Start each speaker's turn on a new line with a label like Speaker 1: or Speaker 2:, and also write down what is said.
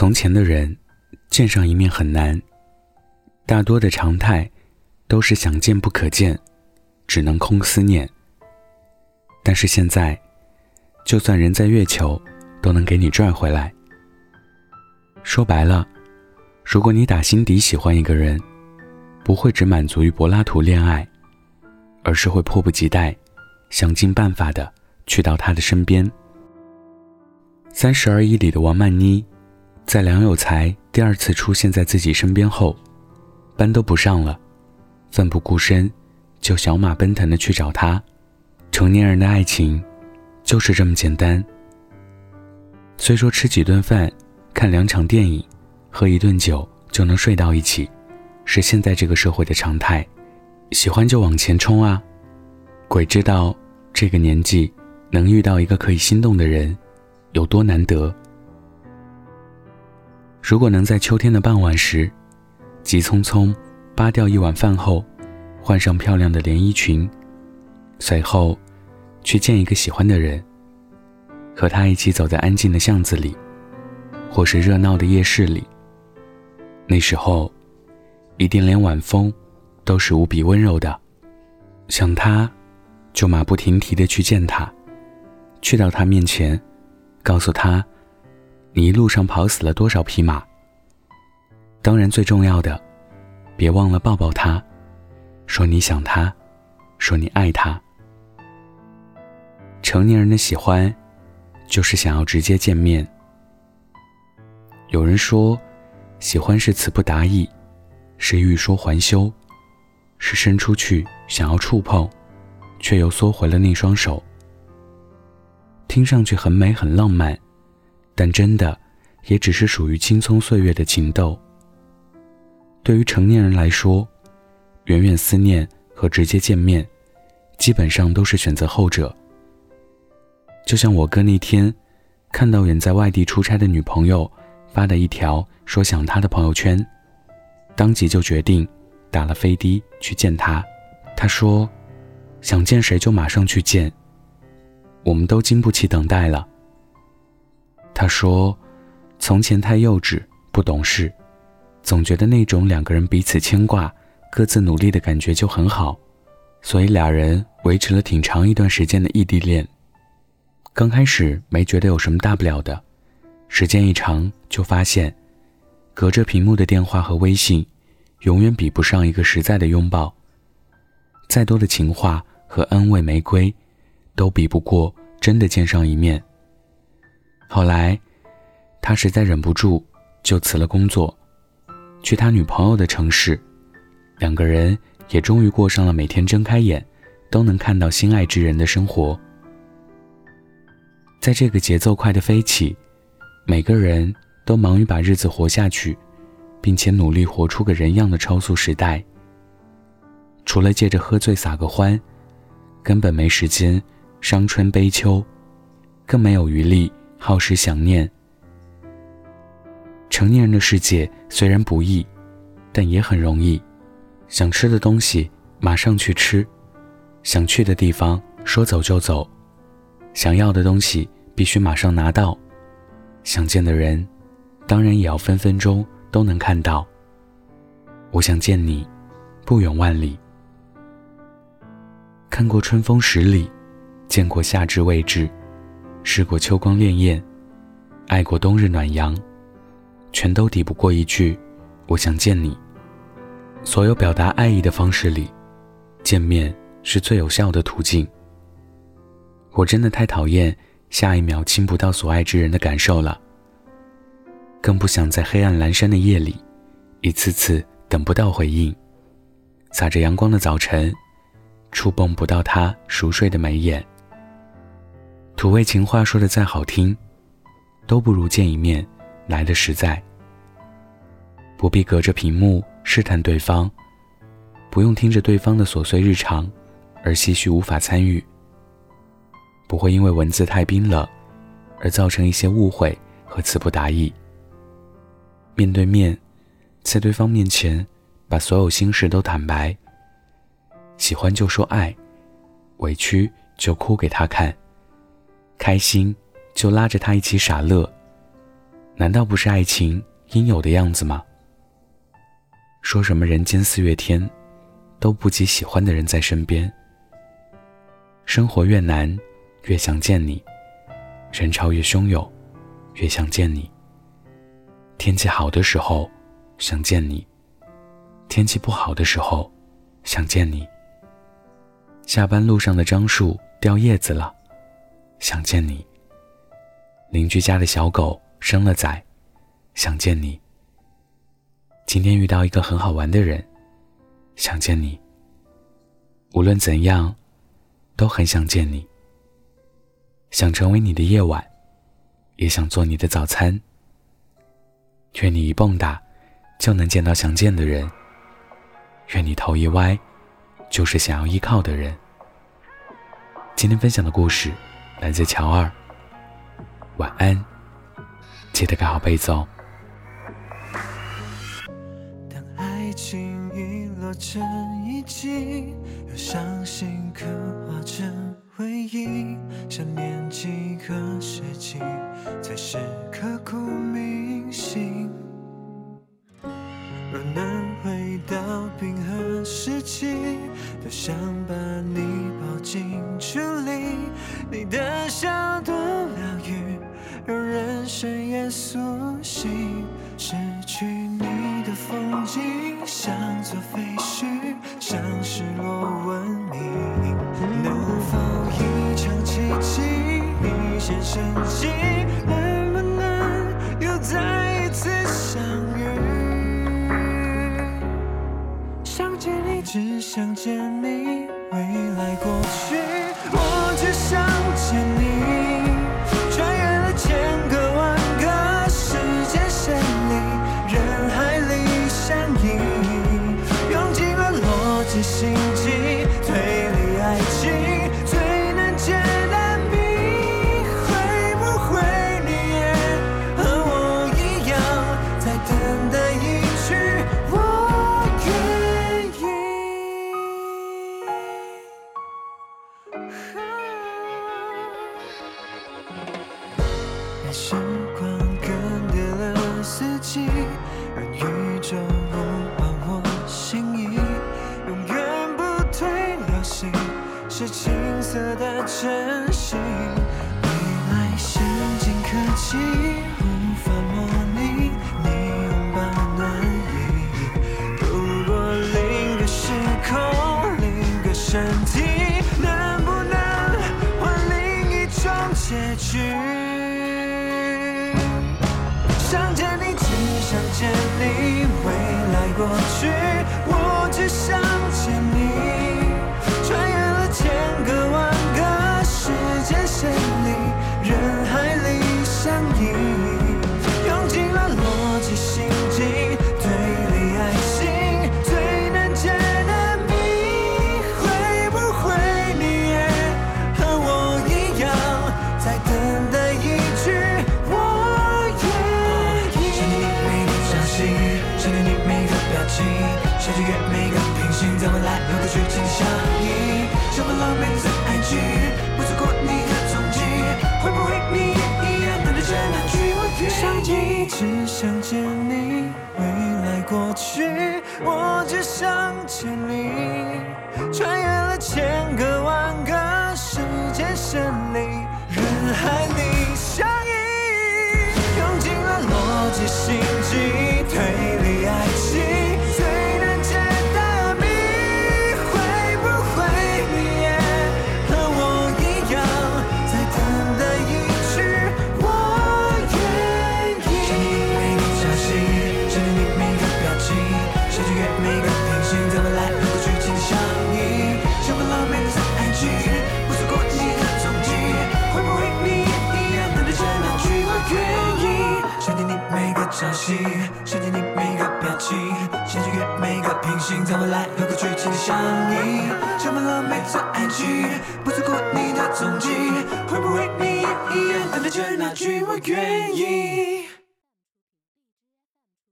Speaker 1: 从前的人，见上一面很难，大多的常态都是想见不可见，只能空思念。但是现在，就算人在月球，都能给你拽回来。说白了，如果你打心底喜欢一个人，不会只满足于柏拉图恋爱，而是会迫不及待，想尽办法的去到他的身边。三十而已里的王曼妮。在梁有才第二次出现在自己身边后，班都不上了，奋不顾身，就小马奔腾的去找他。成年人的爱情，就是这么简单。虽说吃几顿饭、看两场电影、喝一顿酒就能睡到一起，是现在这个社会的常态，喜欢就往前冲啊！鬼知道这个年纪能遇到一个可以心动的人，有多难得。如果能在秋天的傍晚时，急匆匆扒掉一碗饭后，换上漂亮的连衣裙，随后去见一个喜欢的人，和他一起走在安静的巷子里，或是热闹的夜市里，那时候一定连晚风都是无比温柔的。想他，就马不停蹄的去见他，去到他面前，告诉他。你一路上跑死了多少匹马？当然，最重要的，别忘了抱抱他，说你想他，说你爱他。成年人的喜欢，就是想要直接见面。有人说，喜欢是词不达意，是欲说还休，是伸出去想要触碰，却又缩回了那双手。听上去很美，很浪漫。但真的，也只是属于青葱岁月的情窦。对于成年人来说，远远思念和直接见面，基本上都是选择后者。就像我哥那天，看到远在外地出差的女朋友发的一条说想他的朋友圈，当即就决定打了飞的去见他。他说，想见谁就马上去见，我们都经不起等待了。他说：“从前太幼稚，不懂事，总觉得那种两个人彼此牵挂、各自努力的感觉就很好，所以俩人维持了挺长一段时间的异地恋。刚开始没觉得有什么大不了的，时间一长就发现，隔着屏幕的电话和微信，永远比不上一个实在的拥抱。再多的情话和安慰玫瑰，都比不过真的见上一面。”后来，他实在忍不住，就辞了工作，去他女朋友的城市，两个人也终于过上了每天睁开眼都能看到心爱之人的生活。在这个节奏快的飞起，每个人都忙于把日子活下去，并且努力活出个人样的超速时代，除了借着喝醉撒个欢，根本没时间伤春悲秋，更没有余力。耗时想念。成年人的世界虽然不易，但也很容易。想吃的东西马上去吃，想去的地方说走就走，想要的东西必须马上拿到，想见的人，当然也要分分钟都能看到。我想见你，不远万里。看过春风十里，见过夏至未至。试过秋光潋滟，爱过冬日暖阳，全都抵不过一句“我想见你”。所有表达爱意的方式里，见面是最有效的途径。我真的太讨厌下一秒亲不到所爱之人的感受了，更不想在黑暗阑珊的夜里，一次次等不到回应。洒着阳光的早晨，触碰不到他熟睡的眉眼。土味情话说的再好听，都不如见一面来的实在。不必隔着屏幕试探对方，不用听着对方的琐碎日常而唏嘘无法参与，不会因为文字太冰冷而造成一些误会和词不达意。面对面，在对方面前把所有心事都坦白，喜欢就说爱，委屈就哭给他看。开心，就拉着他一起傻乐。难道不是爱情应有的样子吗？说什么人间四月天，都不及喜欢的人在身边。生活越难，越想见你；人潮越汹涌，越想见你。天气好的时候，想见你；天气不好的时候，想见你。下班路上的樟树掉叶子了，想见你。邻居家的小狗生了崽，想见你。今天遇到一个很好玩的人，想见你。无论怎样，都很想见你。想成为你的夜晚，也想做你的早餐。愿你一蹦跶，就能见到想见的人。愿你头一歪，就是想要依靠的人。今天分享的故事来自乔二。晚安，记得盖好被子哦。
Speaker 2: 当爱情遗落成遗迹，又伤心刻画成回忆，想念几个世纪才是刻骨铭心。若能回到冰河时期，多想把你抱进处里，你的笑多疗愈。让人生也苏醒，失去你的风景像座废墟，像失落文明。能否一场奇迹，一线生机？能不能又再一次相遇？想见你，只想见你，心机推理爱情最难解的谜会不会你也和我一样在等待一句我愿意青涩的真心。未来先进科技无法模拟你拥抱暖意，如果另个时空，另个身体，能不能换另一种结局？想见你，未来过去，我只想想穿越每个平行，在未来和过去紧紧相依。像份浪漫的爱情，不错过你的踪迹，会不会你也一样等待着那句我愿意？只想见你，未来过去，我只想见你。穿越了千消息，想见你每个表情，想穿越每个平行，在未来和过去紧紧相依，充满了每次爱情，不错过你的踪迹，会不会你也一样等待着那句我愿意？